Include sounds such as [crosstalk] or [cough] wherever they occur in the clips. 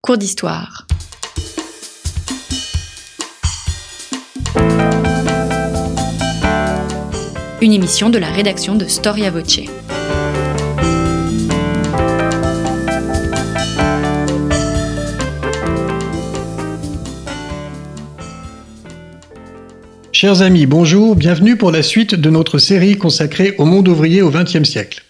Cours d'histoire. Une émission de la rédaction de Storia Voce. Chers amis, bonjour, bienvenue pour la suite de notre série consacrée au monde ouvrier au XXe siècle.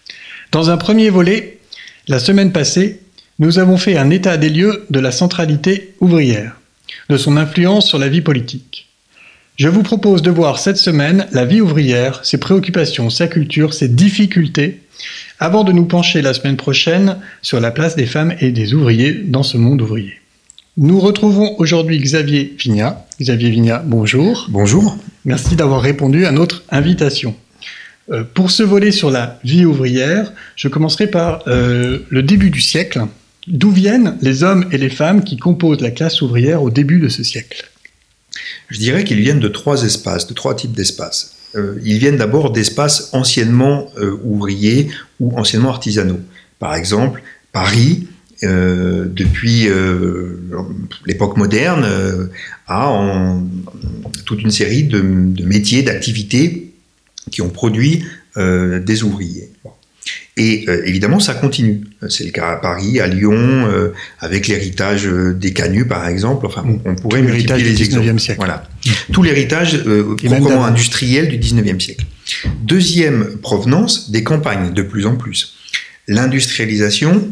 Dans un premier volet, la semaine passée, nous avons fait un état des lieux de la centralité ouvrière, de son influence sur la vie politique. Je vous propose de voir cette semaine la vie ouvrière, ses préoccupations, sa culture, ses difficultés, avant de nous pencher la semaine prochaine sur la place des femmes et des ouvriers dans ce monde ouvrier. Nous retrouvons aujourd'hui Xavier Vignat. Xavier Vignat, bonjour. Bonjour. Merci d'avoir répondu à notre invitation. Euh, pour ce volet sur la vie ouvrière, je commencerai par euh, le début du siècle. D'où viennent les hommes et les femmes qui composent la classe ouvrière au début de ce siècle? Je dirais qu'ils viennent de trois espaces, de trois types d'espaces. Euh, ils viennent d'abord d'espaces anciennement euh, ouvriers ou anciennement artisanaux. Par exemple, Paris, euh, depuis l'époque moderne, a toute une série de, métiers, d'activités qui ont produit des ouvriers. Et euh, évidemment, ça continue. C'est le cas à Paris, à Lyon, euh, avec l'héritage euh, des canuts, par exemple. Enfin, on, on pourrait multiplier du les 19e exemples. siècle. Voilà. Tout l'héritage euh, proprement industriel du 19e siècle. Deuxième provenance, des campagnes, de plus en plus. L'industrialisation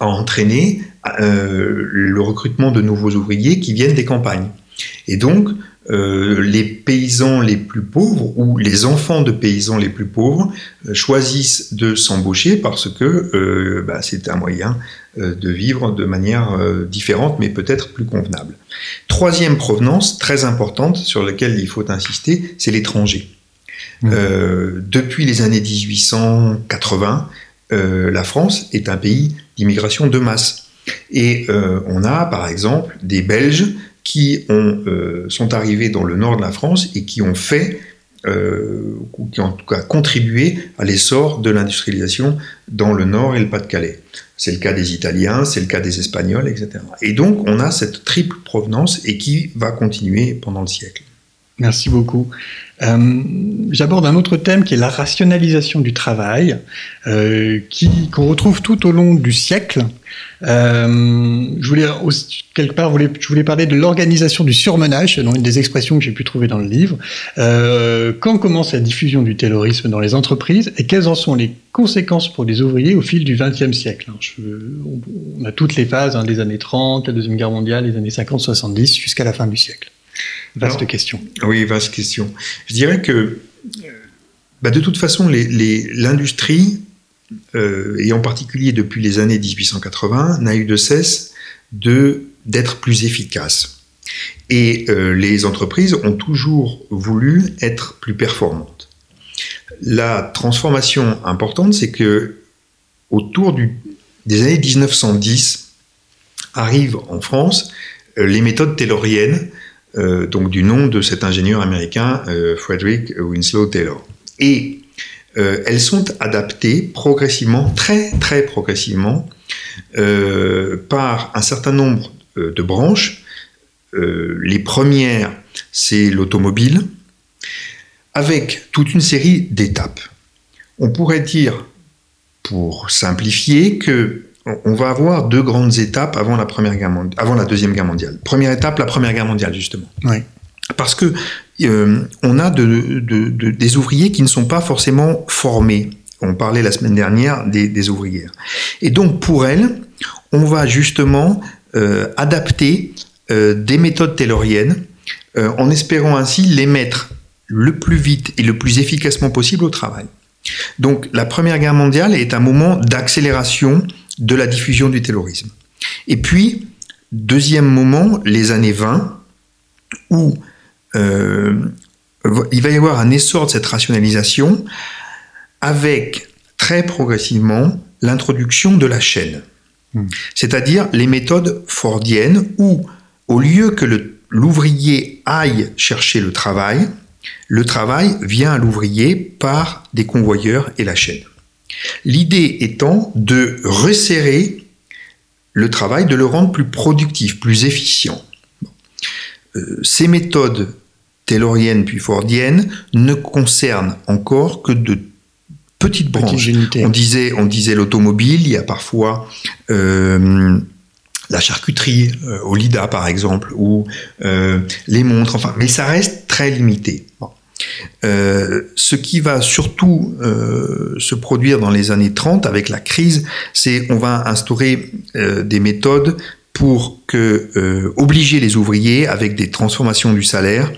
a entraîné le recrutement de nouveaux ouvriers qui viennent des campagnes. Et donc, euh, les paysans les plus pauvres ou les enfants de paysans les plus pauvres euh, choisissent de s'embaucher parce que euh, bah, c'est un moyen de vivre de manière différente mais peut-être plus convenable. Troisième provenance très importante sur laquelle il faut insister, c'est l'étranger. Mmh. Depuis les années 1880, euh, la France est un pays d'immigration de masse. Et on a, par exemple, des Belges qui ont, euh, sont arrivés dans le nord de la France et qui ont fait, euh, ou qui en tout cas contribué à l'essor de l'industrialisation dans le nord et le Pas-de-Calais. C'est le cas des Italiens, c'est le cas des Espagnols, etc. Et donc on a cette triple provenance et qui va continuer pendant le siècle. Merci beaucoup. Euh, J'aborde un autre thème qui est la rationalisation du travail, euh, qu'on retrouve tout au long du siècle. Euh, je voulais quelque part, je voulais parler de l'organisation du surmenage, selon une des expressions que j'ai pu trouver dans le livre. Euh, quand commence la diffusion du taylorisme dans les entreprises et quelles en sont les conséquences pour les ouvriers au fil du XXe siècle on, a toutes les phases, hein, les années 30, la Deuxième Guerre mondiale, les années 50-70, jusqu'à la fin du siècle. Vaste Alors, question. Oui, vaste question. Je dirais que, bah, de toute façon, l'industrie, euh, et en particulier depuis les années 1880, n'a eu de cesse d'être plus efficace. Et euh, les entreprises ont toujours voulu être plus performantes. La transformation importante, c'est que autour du, des années 1910, arrivent en France euh, les méthodes tayloriennes, euh, donc du nom de cet ingénieur américain euh, Frederick Winslow Taylor. Et euh, elles sont adaptées progressivement, très très progressivement, par un certain nombre de branches. Les premières, c'est l'automobile, avec toute une série d'étapes. On pourrait dire, pour simplifier, que on va avoir deux grandes étapes avant la première guerre mondiale, avant la deuxième guerre mondiale. Première étape, la première guerre mondiale justement. Oui. Parce que euh, on a de, de, de, des ouvriers qui ne sont pas forcément formés. On parlait la semaine dernière des, des ouvrières. Et donc pour elles, on va justement euh, adapter euh, des méthodes tayloriennes euh, en espérant ainsi les mettre le plus vite et le plus efficacement possible au travail. Donc la Première Guerre mondiale est un moment d'accélération de la diffusion du taylorisme. Et puis, deuxième moment, les années 20, où euh, il va y avoir un essor de cette rationalisation avec très progressivement l'introduction de la chaîne. Mmh. C'est-à-dire les méthodes fordiennes où, au lieu que l'ouvrier aille chercher le travail, le travail vient à l'ouvrier par des convoyeurs et la chaîne. L'idée étant de resserrer le travail, de le rendre plus productif, plus efficient. Euh, ces méthodes tayloriennes puis fordiennes ne concernent encore que de petites branches. on disait, on disait l'automobile, il y a parfois euh, la charcuterie, euh, au LIDA par exemple, ou euh, les montres, enfin, mais ça reste très limité. ce qui va surtout se produire dans les années 30 avec la crise, c'est on va instaurer des méthodes pour que obliger les ouvriers avec des transformations du salaire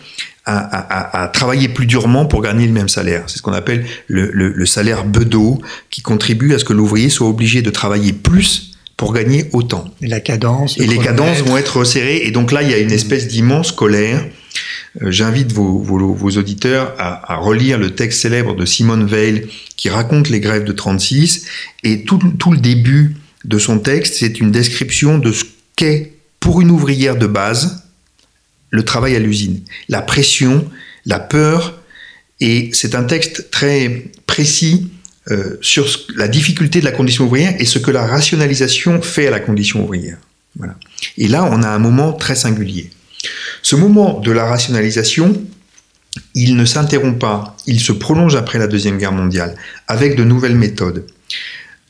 à, travailler plus durement pour gagner le même salaire. C'est ce qu'on appelle le, salaire bedeau, qui contribue à ce que l'ouvrier soit obligé de travailler plus pour gagner autant. Et la cadence. Et les cadences vont être resserrées. Et donc là, il y a une espèce d'immense colère. Euh, j'invite vos, auditeurs à, relire le texte célèbre de Simone Veil qui raconte les grèves de 36. Et tout, tout le début de son texte, c'est une description de ce qu'est pour une ouvrière de base le travail à l'usine, la pression, la peur, et c'est un texte très précis euh, sur la difficulté de la condition ouvrière et ce que la rationalisation fait à la condition ouvrière. Voilà. Et là, on a un moment très singulier. Ce moment de la rationalisation, il ne s'interrompt pas, il se prolonge après la Deuxième Guerre mondiale, avec de nouvelles méthodes.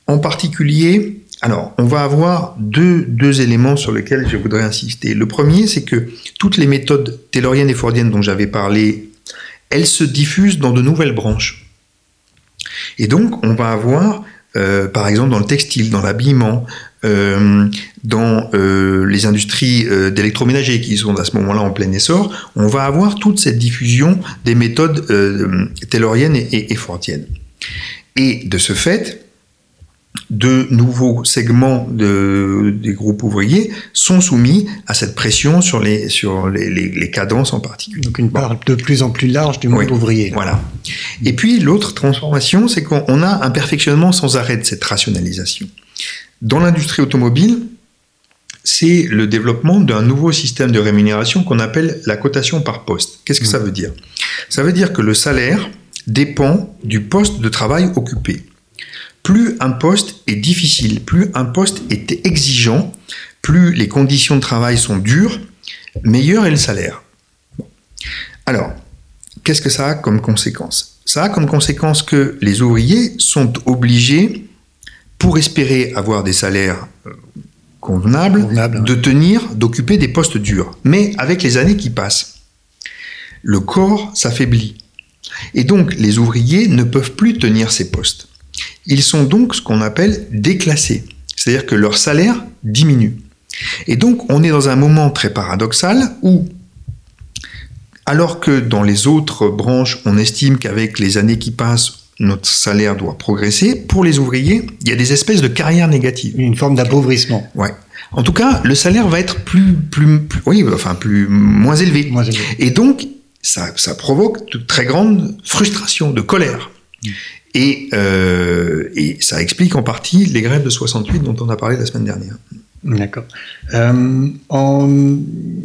En particulier, alors, on va avoir deux, éléments sur lesquels je voudrais insister. Le premier, c'est que toutes les méthodes tayloriennes et fordiennes dont j'avais parlé, elles se diffusent dans de nouvelles branches. Et donc, on va avoir, euh, par exemple, dans le textile, dans l'habillement, euh, dans euh, les industries d'électroménager qui sont à ce moment-là en plein essor, on va avoir toute cette diffusion des méthodes tayloriennes et, et, et fordiennes. Et de ce fait, de nouveaux segments des groupes ouvriers sont soumis à cette pression sur les, sur les, cadences en particulier. Donc une part de plus en plus large du monde ouvrier. Voilà. Et puis l'autre transformation, c'est qu'on a un perfectionnement sans arrêt de cette rationalisation. Dans l'industrie automobile, c'est le développement d'un nouveau système de rémunération qu'on appelle la cotation par poste. Qu'est-ce que ça mmh. veut dire? Ça veut dire que le salaire dépend du poste de travail occupé plus un poste est difficile, plus un poste est exigeant, plus les conditions de travail sont dures, meilleur est le salaire. Alors, qu'est-ce que ça a comme conséquence? Ça a comme conséquence que les ouvriers sont obligés, pour espérer avoir des salaires euh, convenables, de tenir, d'occuper des postes durs. Mais avec les années qui passent, le corps s'affaiblit. Et donc, les ouvriers ne peuvent plus tenir ces postes. Ils sont donc ce qu'on appelle déclassés, c'est-à-dire que leur salaire diminue. Et donc on est dans un moment très paradoxal où, alors que dans les autres branches, on estime qu'avec les années qui passent, notre salaire doit progresser, pour les ouvriers, il y a des espèces de carrières négatives. Une forme d'appauvrissement. Ouais. En tout cas, le salaire va être plus, plus, oui, enfin plus moins élevé. Moins élevé. Et donc, ça, ça provoque de très grandes frustrations, de colère. Euh, et, ça explique en partie les grèves de 68 dont on a parlé la semaine dernière. D'accord. Euh,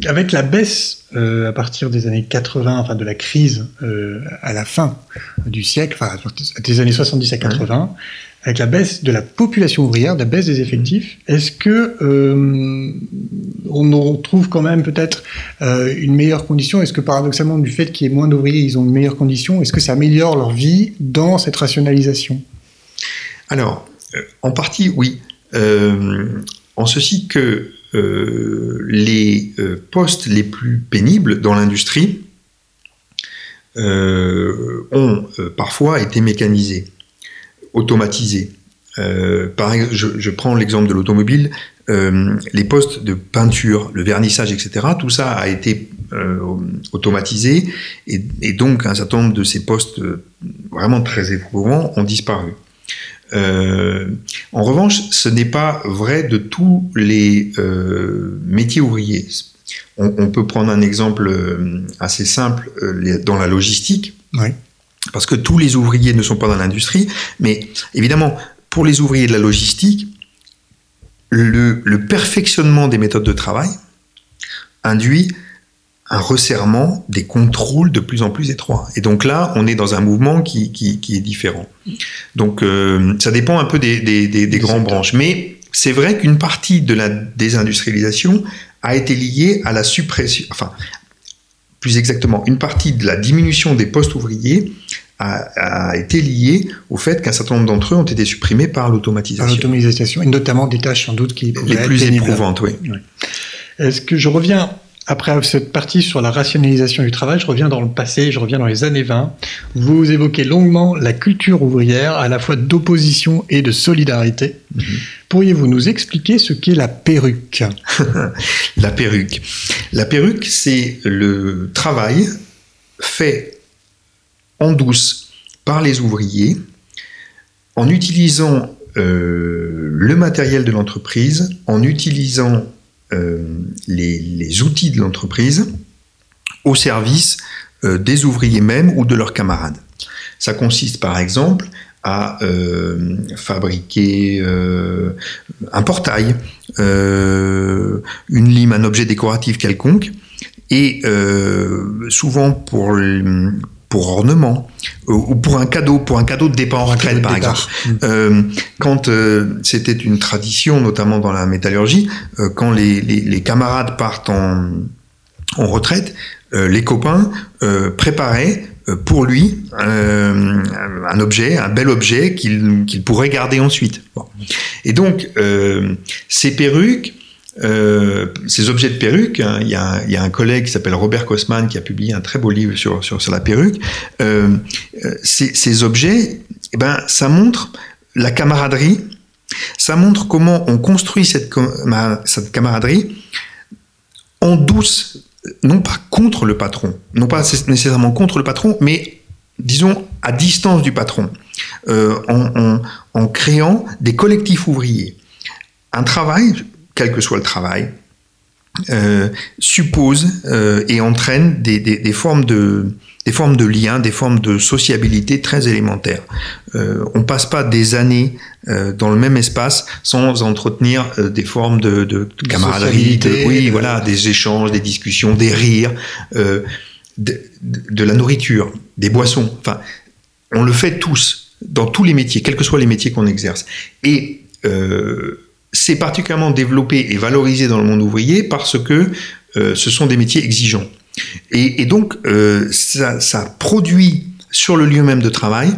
avec la baisse euh, à partir des années 80, enfin de la crise à la fin du siècle, enfin des années 70 à 80, avec la baisse de la population ouvrière, la baisse des effectifs, est-ce que euh, on trouve quand même peut-être euh, une meilleure condition? Est-ce que paradoxalement, du fait qu'il y ait moins d'ouvriers, ils ont une meilleure condition Est-ce que ça améliore leur vie dans cette rationalisation? Alors, euh, en partie, oui. en ceci que les postes les plus pénibles dans l'industrie ont parfois été mécanisés automatisé. Euh, par exemple, je, prends l'exemple de l'automobile, euh, les postes de peinture, le vernissage, etc. Tout ça a été euh, automatisé et, donc un certain nombre de ces postes vraiment très éprouvants ont disparu. en revanche, ce n'est pas vrai de tous les métiers ouvriers. On, on, peut prendre un exemple assez simple dans la logistique. Oui parce que tous les ouvriers ne sont pas dans l'industrie, mais évidemment, pour les ouvriers de la logistique, le, perfectionnement des méthodes de travail induit un resserrement des contrôles de plus en plus étroits. Et donc là, on est dans un mouvement qui, est différent. Donc euh, ça dépend un peu des, grandes branches. Mais c'est vrai qu'une partie de la désindustrialisation a été liée à la suppression, enfin, plus exactement, une partie de la diminution des postes ouvriers a, été liée au fait qu'un certain nombre d'entre eux ont été supprimés par l'automatisation. Par l'automatisation, et notamment des tâches sans doute qui les plus éprouvantes, oui. Est-ce que je reviens après cette partie sur la rationalisation du travail, je reviens dans le passé, je reviens dans les années 20. Vous évoquez longuement la culture ouvrière, à la fois d'opposition et de solidarité. Mhm. Pourriez-vous nous expliquer ce qu'est la perruque? [laughs] La perruque. La perruque, c'est le travail fait en douce par les ouvriers en utilisant euh, le matériel de l'entreprise, en utilisant euh, les, outils de l'entreprise au service euh, des ouvriers même ou de leurs camarades. Ça consiste par exemple à euh, fabriquer un portail, une lime, un objet décoratif quelconque, et souvent pour pour ornement euh, ou pour un cadeau, pour un cadeau de départ en retraite par exemple. Euh, quand euh, c'était une tradition, notamment dans la métallurgie, quand les, camarades partent en, en retraite, les copains préparaient pour lui un objet, un bel objet qu'il pourrait garder ensuite. Et donc ces perruques euh, ces objets de perruque, hein, il, y a, un collègue qui s'appelle Robert Kosman qui a publié un très beau livre sur, sur, la perruque. Euh, euh, ces, objets, eh ben, ça montre la camaraderie, ça montre comment on construit cette, cette camaraderie en douce, non pas contre le patron, non pas nécessairement contre le patron, mais disons à distance du patron, en, en créant des collectifs ouvriers. Un travail, quel que soit le travail, euh, suppose euh, et entraîne des, des, formes de des formes de liens, des formes de sociabilité très élémentaires. Euh, on passe pas des années euh, dans le même espace sans entretenir euh, des formes de, de, camaraderie, de, oui, voilà, des échanges, des discussions, des rires, de, de, la nourriture, des boissons. Enfin, on le fait tous dans tous les métiers, quels que soient les métiers qu'on exerce. Et c'est particulièrement développé et valorisé dans le monde ouvrier parce que euh, ce sont des métiers exigeants. Et, donc, euh, ça, produit sur le lieu même de travail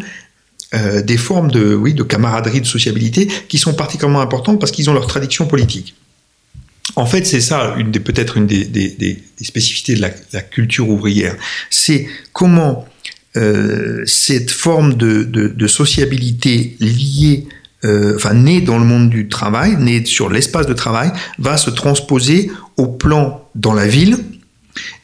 euh, des formes de, oui, de camaraderie, de sociabilité qui sont particulièrement importantes parce qu'ils ont leur tradition politique. En fait, c'est ça, une des, peut-être une des, spécificités de la, culture ouvrière. C'est comment cette forme de, sociabilité liée euh, enfin né dans le monde du travail, né sur l'espace de travail, va se transposer au plan dans la ville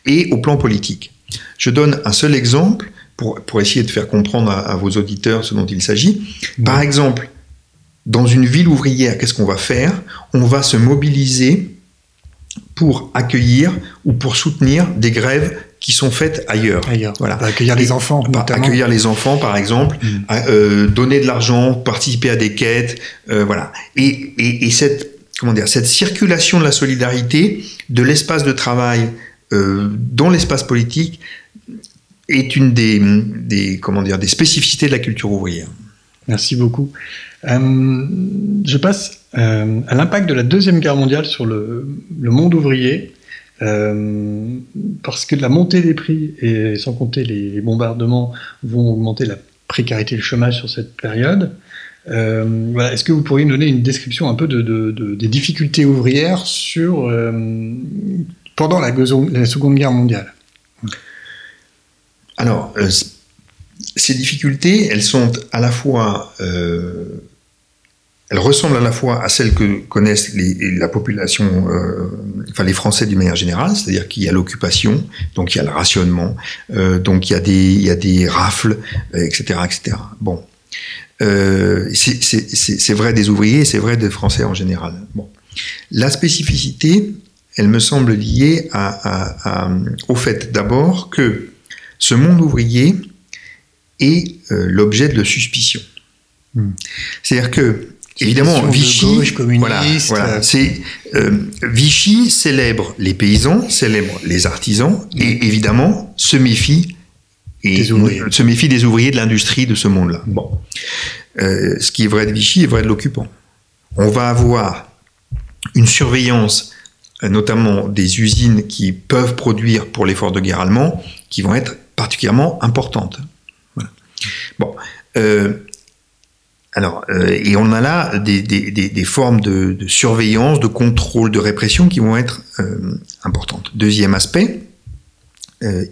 et au plan politique. Je donne un seul exemple pour, pour essayer de faire comprendre à, vos auditeurs ce dont il s'agit. Par exemple, dans une ville ouvrière, qu'est-ce qu'on va faire? On va se mobiliser pour accueillir ou pour soutenir des grèves qui sont faites ailleurs. ailleurs. Voilà. Accueillir les enfants, notamment. Accueillir les enfants, par exemple, mm. euh, donner de l'argent, participer à des quêtes, euh, voilà. Et, et, et, cette comment dire, cette circulation de la solidarité de l'espace de travail euh, dans l'espace politique est une des, comment dire des spécificités de la culture ouvrière. Merci beaucoup. Euh, je passe euh, à l'impact de la deuxième guerre mondiale sur le, monde ouvrier. Euh, parce que la montée des prix et sans compter les bombardements vont augmenter la précarité et le chômage sur cette période. Voilà. Est-ce que vous pourriez nous donner une description un peu de, de, des difficultés ouvrières sur, pendant la, Seconde Guerre mondiale Alors, euh, ces difficultés, elles sont à la fois elle ressemble à la fois à celles que connaissent la population, euh, enfin les Français d'une manière générale, c'est-à-dire qu'il y a l'occupation, donc il y a le rationnement, euh, donc il y a des, il y a des rafles, etc., euh, etc. Bon, c'est vrai des ouvriers, c'est vrai des Français en général. Bon, la spécificité, elle me semble liée à, au fait d'abord que ce monde ouvrier est l'objet de suspicion. Hmm. C'est-à-dire que Évidemment, Vichy, voilà, voilà c'est euh, Vichy célèbre les paysans, célèbre les artisans et évidemment se méfie et se méfie des ouvriers de l'industrie de ce monde-là. Bon, euh, ce qui est vrai de Vichy est vrai de l'occupant. on va avoir une surveillance, euh, notamment des usines qui peuvent produire pour l'effort de guerre allemand, qui vont être particulièrement importantes. Bon. Euh, alors, euh, et on a là des, formes de, surveillance, de contrôle, de répression qui vont être importantes. Deuxième aspect,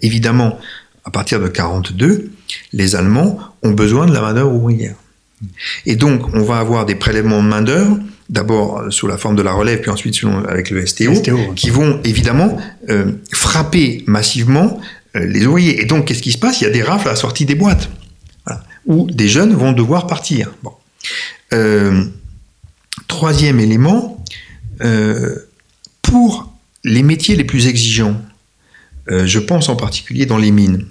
évidemment, à partir de 42, les Allemands ont besoin de la main-d'œuvre ouvrière. Et donc, on va avoir des prélèvements de main-d'œuvre, d'abord sous la forme de la relève, puis ensuite avec le STO, qui vont évidemment euh, frapper massivement euh, les ouvriers. Et donc, qu'est-ce qui se passe? Il y a des rafles à la sortie des boîtes, où des jeunes vont devoir partir. Euh, troisième élément, pour les métiers les plus exigeants, je pense en particulier dans les mines,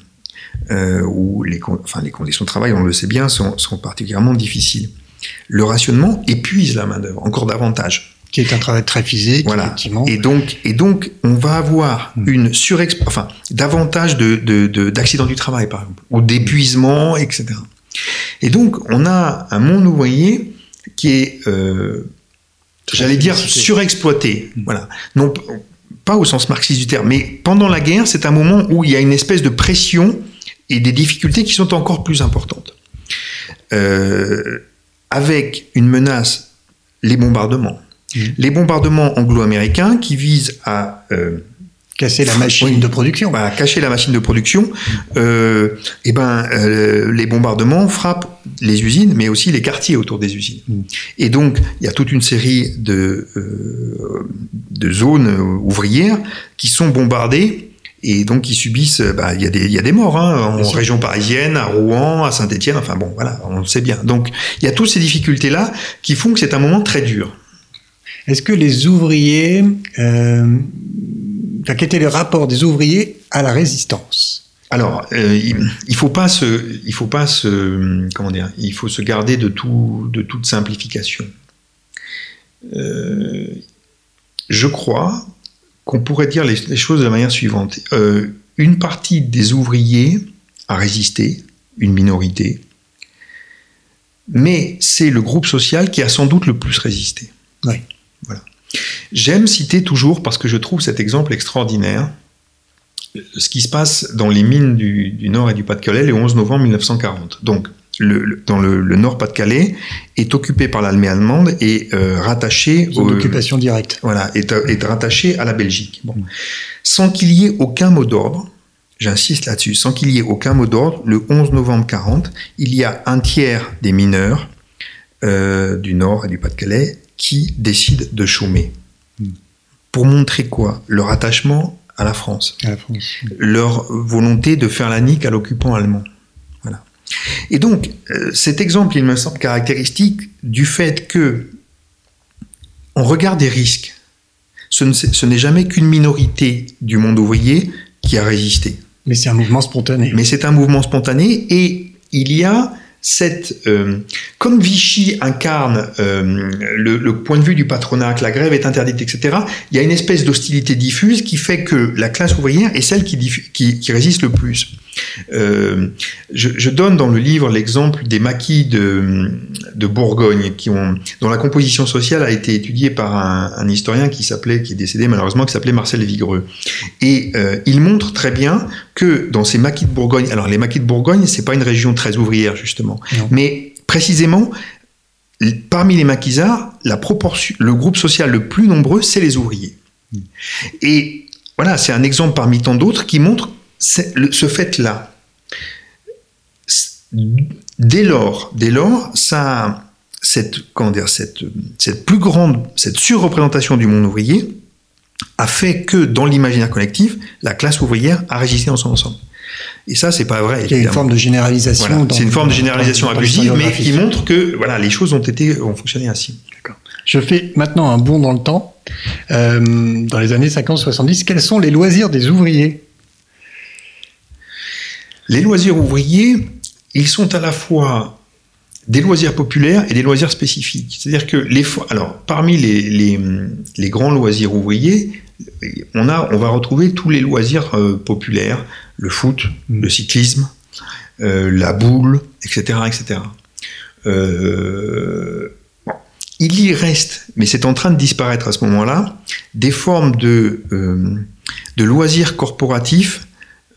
où les, enfin, les conditions de travail, on le sait bien, sont, particulièrement difficiles. Le rationnement épuise la main-d'œuvre encore davantage. Qui est un travail très physique, voilà. effectivement. Et donc, et donc, on va avoir hmm. une surexp... enfin, davantage d'accidents de, du travail, par exemple, ou d'épuisement, etc. Et donc, on a un monde ouvrier qui est, euh, j'allais dire, surexploité. Hmm. Voilà. Non, pas au sens marxiste du terme, mais pendant la guerre, c'est un moment où il y a une espèce de pression et des difficultés qui sont encore plus importantes. Euh, avec une menace, les bombardements. Mmh. Les bombardements anglo-américains qui visent à euh, casser la machine de production. À cacher la machine de production. Euh, et ben, les bombardements frappent les usines, mais aussi les quartiers autour des usines. Mmh. Et donc, il y a toute une série de, de zones ouvrières qui sont bombardées et donc ils subissent, bah, il y, a des, y a des morts hein, en région parisienne, à Rouen, à Saint-Étienne, enfin bon, voilà, on le sait bien. Donc il y a toutes ces difficultés-là qui font que c'est un moment très dur. Est-ce que les ouvriers, euh, quel était le rapport des ouvriers à la résistance? Alors, euh, il, faut pas se, il faut pas se, comment dire, il faut se garder de tout, de toute simplification. Euh, je crois qu'on pourrait dire les, choses de la manière suivante. Euh, une partie des ouvriers a résisté, une minorité, mais c'est le groupe social qui a sans doute le plus résisté. Oui. Voilà. J'aime citer toujours, parce que je trouve cet exemple extraordinaire, ce qui se passe dans les mines du, du Nord et du Pas-de-Calais le 11 novembre 1940. Donc, dans le, Nord-Pas-de-Calais est occupé par l'armée allemande et euh, rattaché aux occupation directe. Voilà, est, est, rattaché à la Belgique. Bon. Sans qu'il y ait aucun mot d'ordre, j'insiste là-dessus, sans qu'il y ait aucun mot d'ordre, le 11 novembre 40, il y a un tiers des mineurs euh, du Nord et du Pas-de-Calais qui décident de chômer. Hmm. Pour montrer quoi? Leur attachement à la France. À la France. Leur volonté de faire la nique à l'occupant allemand. Et donc, euh, cet exemple, il me semble caractéristique du fait que on regarde des risques. Ce n'est jamais qu'une minorité du monde ouvrier qui a résisté. Mais c'est un mouvement spontané. Mais c'est un mouvement spontané et il y a euh, comme Vichy incarne euh, le, point de vue du patronat, que la grève est interdite, etc., il y a une espèce d'hostilité diffuse qui fait que la classe ouvrière est celle qui, résiste le plus. Euh, je, donne dans le livre l'exemple des maquis de, Bourgogne, dont la composition sociale a été étudiée par un, historien qui s'appelait, qui est décédé malheureusement, qui s'appelait Marcel Vigreux. Et il montre très bien que dans ces maquis de Bourgogne, alors les maquis de Bourgogne, c'est pas une région très ouvrière justement, mais précisément parmi les maquisards, la proportion, le groupe social le plus nombreux, c'est les ouvriers. Mm. Et voilà, c'est un exemple parmi tant d'autres qui montre ce fait-là. Dès lors, dès lors, ça, cette, comment dire, cette, cette plus grande, cette surreprésentation du monde ouvrier a fait que dans l'imaginaire collectif, la classe ouvrière a résisté dans son ensemble. Et ça, c'est pas vrai. Il y a une forme de généralisation. c'est une forme de généralisation abusive, mais qui montre que voilà, les choses ont été ont fonctionné ainsi. Je fais maintenant un bond dans le temps. Euh, dans les années 50-70, quels sont les loisirs des ouvriers? Les loisirs ouvriers, ils sont à la fois des loisirs populaires et des loisirs spécifiques. C'est-à-dire que les alors parmi les, les, les, grands loisirs ouvriers, on a on va retrouver tous les loisirs euh, populaires, le foot, le cyclisme, euh, la boule, etc., etc. Euh, il y reste, mais c'est en train de disparaître à ce moment-là, des formes de, euh, loisirs corporatifs.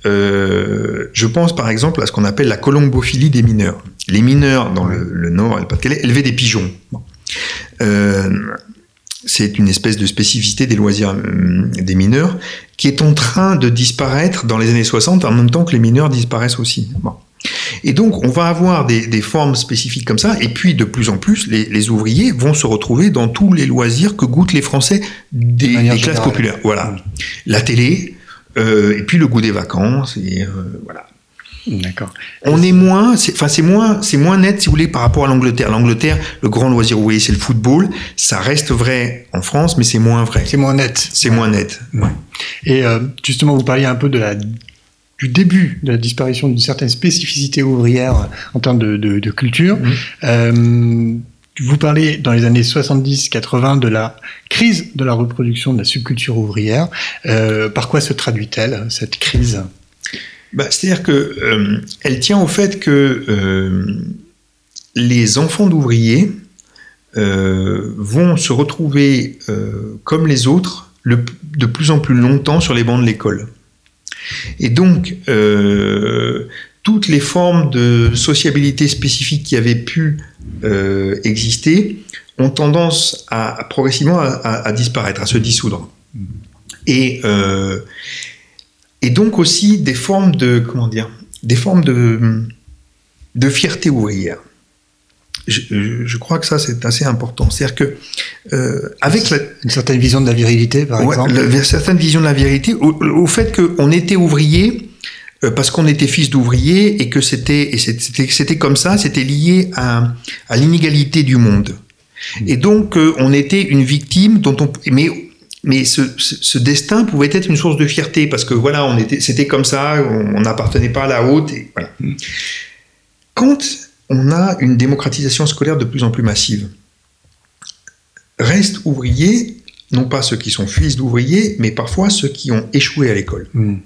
Je pense par exemple à ce qu'on appelle la colombophilie des mineurs. Les mineurs dans le, Nord et le Pas-de-Calais élevaient des pigeons. C'est une espèce de spécificité des loisirs euh, des mineurs qui est en train de disparaître dans les années 60 en même temps que les mineurs disparaissent aussi. Bon. Et donc, on va avoir des, des, formes spécifiques comme ça, et puis de plus en plus, les, les, ouvriers vont se retrouver dans tous les loisirs que goûtent les Français des, des classes générale. populaires. Voilà, la télé, euh, et puis le goût des vacances, et euh, voilà. D'accord. On est moins, enfin c'est moins, c'est moins net si vous voulez par rapport à l'Angleterre. L'Angleterre, le grand loisir ouvrier, c'est le football. Ça reste vrai en France, mais c'est moins vrai. C'est moins net. C'est moins net. Ouais. Et euh, justement, vous parliez un peu de la du début de la disparition d'une certaine spécificité ouvrière en termes de, de, de culture. Mmh. Euh, vous parlez dans les années 70-80 de la crise de la reproduction de la subculture ouvrière. Euh, par quoi se traduit-elle, cette crise? Bah, C'est-à-dire que euh, tient au fait que euh, les enfants d'ouvriers euh, vont se retrouver comme les autres de plus en plus longtemps sur les bancs de l'école. Et donc, toutes les formes de sociabilité spécifiques qui avaient pu exister ont tendance à, progressivement à, à, disparaître, à se dissoudre. Et, et donc aussi des formes de comment dire, des formes de, de fierté ouvrière. Je, je, crois que ça c'est assez important. C'est-à-dire que euh, avec la, une certaine vision de la virilité, par ouais, exemple, une certaine vision de la virilité, au, au fait qu'on était ouvrier euh, parce qu'on était fils d'ouvrier et que c'était et c'était c'était comme ça, c'était lié à, à l'inégalité du monde. Et donc euh, on était une victime dont on mais mais ce, ce, ce, destin pouvait être une source de fierté parce que voilà, on était, c'était comme ça, on n'appartenait pas à la haute. Et voilà. Quand on a une démocratisation scolaire de plus en plus massive. Restent ouvriers, non pas ceux qui sont fils d'ouvriers, mais parfois ceux qui ont échoué à l'école. Mmh.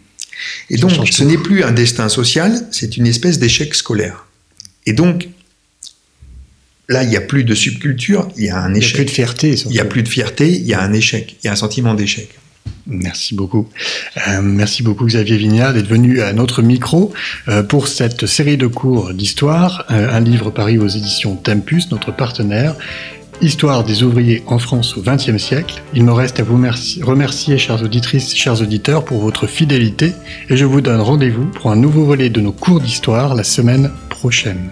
Et donc, ce n'est plus un destin social, c'est une espèce d'échec scolaire. Et donc, là, il n'y a plus de subculture, il y a un échec. Il n'y a plus de fierté. Surtout. Il n'y a plus de fierté, il y a un échec, il y a un sentiment d'échec. Merci beaucoup. Euh, merci beaucoup Xavier Vignard d'être venu à notre micro euh, pour cette série de cours d'histoire, euh, un livre paru aux éditions Tempus, notre partenaire, Histoire des ouvriers en France au XXe siècle. Il me reste à vous remercier, remercier, chères auditrices, chers auditeurs, pour votre fidélité et je vous donne rendez-vous pour un nouveau volet de nos cours d'histoire la semaine prochaine.